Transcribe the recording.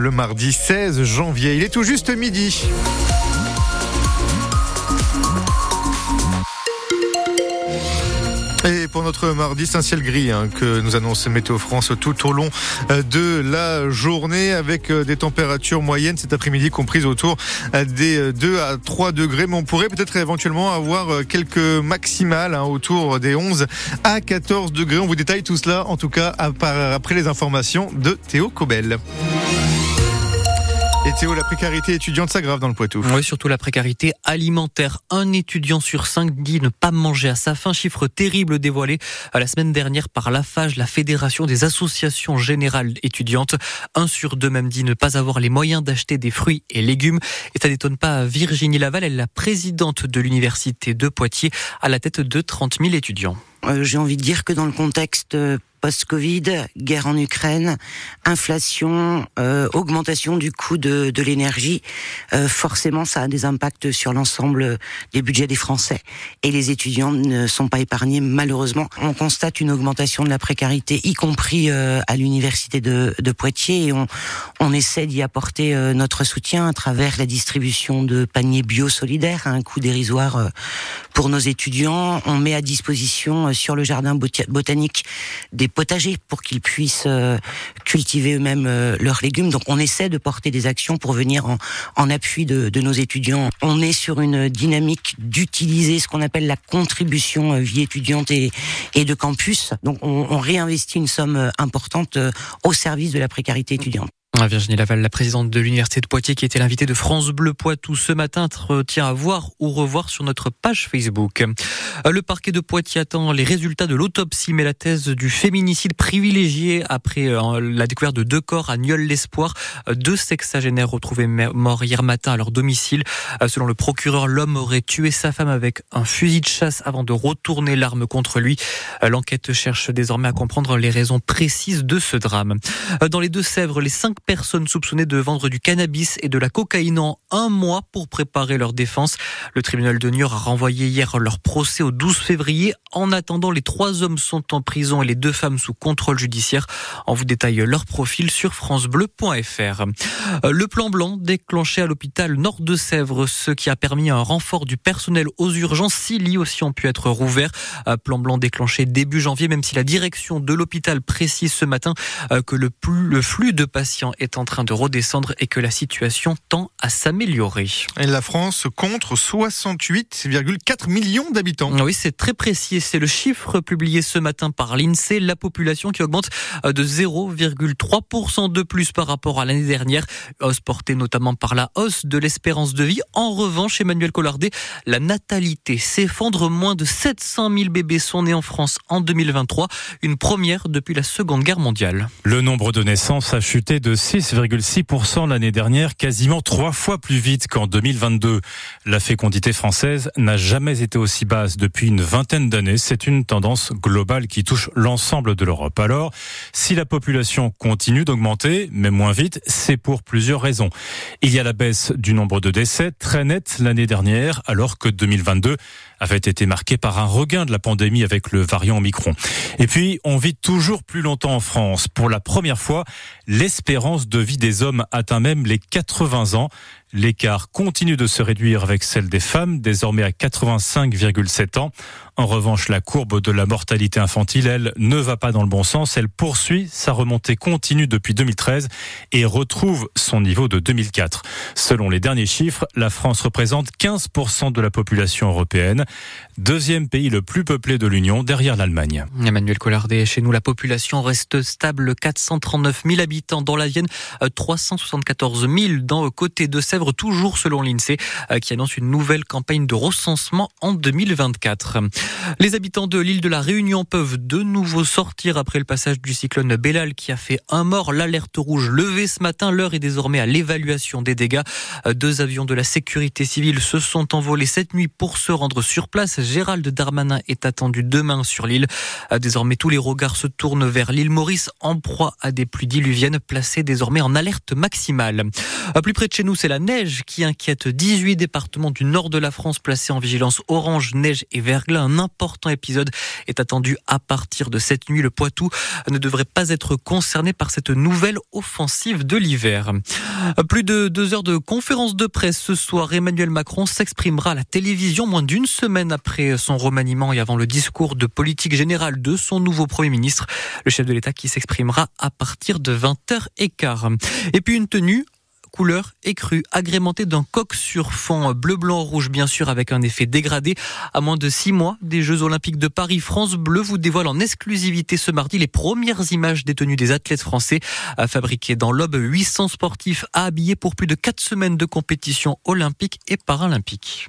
le mardi 16 janvier. Il est tout juste midi. Et pour notre mardi, c'est un ciel gris hein, que nous annonce Météo France tout au long euh, de la journée avec euh, des températures moyennes cet après-midi comprises autour euh, des 2 à 3 degrés. Mais on pourrait peut-être éventuellement avoir quelques maximales hein, autour des 11 à 14 degrés. On vous détaille tout cela en tout cas après les informations de Théo Cobel. Et Théo, la précarité étudiante s'aggrave dans le Poitou. Oui, surtout la précarité alimentaire. Un étudiant sur cinq dit ne pas manger à sa faim. Chiffre terrible dévoilé la semaine dernière par l'AFAGE, la Fédération des associations générales étudiantes. Un sur deux même dit ne pas avoir les moyens d'acheter des fruits et légumes. Et ça n'étonne pas Virginie Laval, elle est la présidente de l'université de Poitiers à la tête de 30 000 étudiants. Euh, j'ai envie de dire que dans le contexte post-Covid, guerre en Ukraine, inflation, euh, augmentation du coût de, de l'énergie, euh, forcément ça a des impacts sur l'ensemble des budgets des Français. Et les étudiants ne sont pas épargnés malheureusement. On constate une augmentation de la précarité, y compris euh, à l'université de, de, Poitiers, on, on essaie d'y apporter euh, notre soutien à travers la distribution de paniers bio solidaires à un coût dérisoire euh, pour nos étudiants. On met à disposition sur le jardin botanique des potagers pour qu'ils puissent euh, cultiver eux-mêmes euh, leurs légumes. Donc on essaie de porter des actions pour venir en, appui de, nos étudiants. On est sur une dynamique d'utiliser ce qu'on appelle la contribution euh, vie étudiante et, et de campus. Donc on, on réinvestit une somme importante au service de la précarité étudiante. Virginie Laval, la présidente de l'Université de Poitiers, qui était l'invitée de France Bleu Poitou ce matin, tient à voir ou revoir sur notre page Facebook. Euh, le parquet de Poitiers attend les résultats de l'autopsie, mais la thèse du féminicide privilégié après euh, la découverte de deux corps à Nieul-l'Espoir, euh, deux sexagénaires retrouvés morts hier matin à leur domicile. Selon le procureur, l'homme aurait tué sa femme avec un fusil de chasse avant de retourner l'arme contre lui. L'enquête cherche désormais à comprendre les raisons précises de ce drame. Dans les Deux-Sèvres, les cinq personnes soupçonnées de vendre du cannabis et de la cocaïne en un mois pour préparer leur défense. Le tribunal de Niort a renvoyé hier leur procès au 12 février. En attendant, les trois hommes sont en prison et les deux femmes sous contrôle judiciaire. On vous détaille leur profil sur francebleu.fr. Le plan blanc déclenché à l'hôpital Nord de Sèvres, ce qui a permis un renfort du personnel aux urgences. Six lits aussi ont pu être rouverts. Plan blanc déclenché début janvier, même si la direction de l'hôpital précise ce matin euh, que le flux de patients est en train de redescendre et que la situation tend à s'améliorer. La France compte 68,4 millions d'habitants. Oui, c'est très précis. C'est le chiffre publié ce matin par l'INSEE. La population qui augmente euh, de 0,3% de plus par rapport à l'année dernière. Hausse portée notamment par la hausse de l'espérance de vie. En revanche, Emmanuel Collardet, la natalité s'effondre. Moins de 700 000 bébés sont nés en France en 2023. Une première depuis la Seconde Guerre mondiale. Le nombre de naissances a chuté de 6,6% l'année dernière, quasiment trois fois plus vite qu'en 2022. La fécondité française n'a jamais été aussi basse depuis une vingtaine d'années. C'est une tendance globale qui touche l'ensemble de l'Europe. Alors, si la population continue d'augmenter, mais moins vite, c'est pour plusieurs raisons. Il y a la baisse du nombre de décès très nette l'année dernière, alors que 2022 avait été marqué par un regain de la pandémie avec le variant Omicron. Et puis, on vit toujours plus longtemps en France. Pour la première fois, l'espérance de vie des hommes atteint même les 80 ans. L'écart continue de se réduire avec celle des femmes, désormais à 85,7 ans. En revanche, la courbe de la mortalité infantile, elle, ne va pas dans le bon sens. Elle poursuit sa remontée continue depuis 2013 et retrouve son niveau de 2004. Selon les derniers chiffres, la France représente 15% de la population européenne, deuxième pays le plus peuplé de l'Union derrière l'Allemagne. Emmanuel Collardet, chez nous, la population reste stable, 439 000 habitants dans la Vienne, 374 000 dans le côté de Toujours selon l'INSEE, euh, qui annonce une nouvelle campagne de recensement en 2024. Les habitants de l'île de la Réunion peuvent de nouveau sortir après le passage du cyclone Bellal qui a fait un mort. L'alerte rouge levée ce matin. L'heure est désormais à l'évaluation des dégâts. Deux avions de la sécurité civile se sont envolés cette nuit pour se rendre sur place. Gérald Darmanin est attendu demain sur l'île. Désormais, tous les regards se tournent vers l'île Maurice en proie à des pluies diluviennes placées désormais en alerte maximale. Plus près de chez nous, c'est la neige qui inquiète 18 départements du nord de la France placés en vigilance orange, neige et verglas. Un important épisode est attendu à partir de cette nuit. Le Poitou ne devrait pas être concerné par cette nouvelle offensive de l'hiver. Plus de deux heures de conférence de presse ce soir. Emmanuel Macron s'exprimera à la télévision moins d'une semaine après son remaniement et avant le discours de politique générale de son nouveau Premier ministre. Le chef de l'État qui s'exprimera à partir de 20h15. Et puis une tenue couleur écrue, agrémentée d'un coq sur fond bleu, blanc, rouge, bien sûr, avec un effet dégradé. À moins de six mois des Jeux Olympiques de Paris, France Bleu vous dévoile en exclusivité ce mardi les premières images des tenues des athlètes français. Fabriquées dans l'Aube, 800 sportifs habillés pour plus de quatre semaines de compétition olympique et paralympique.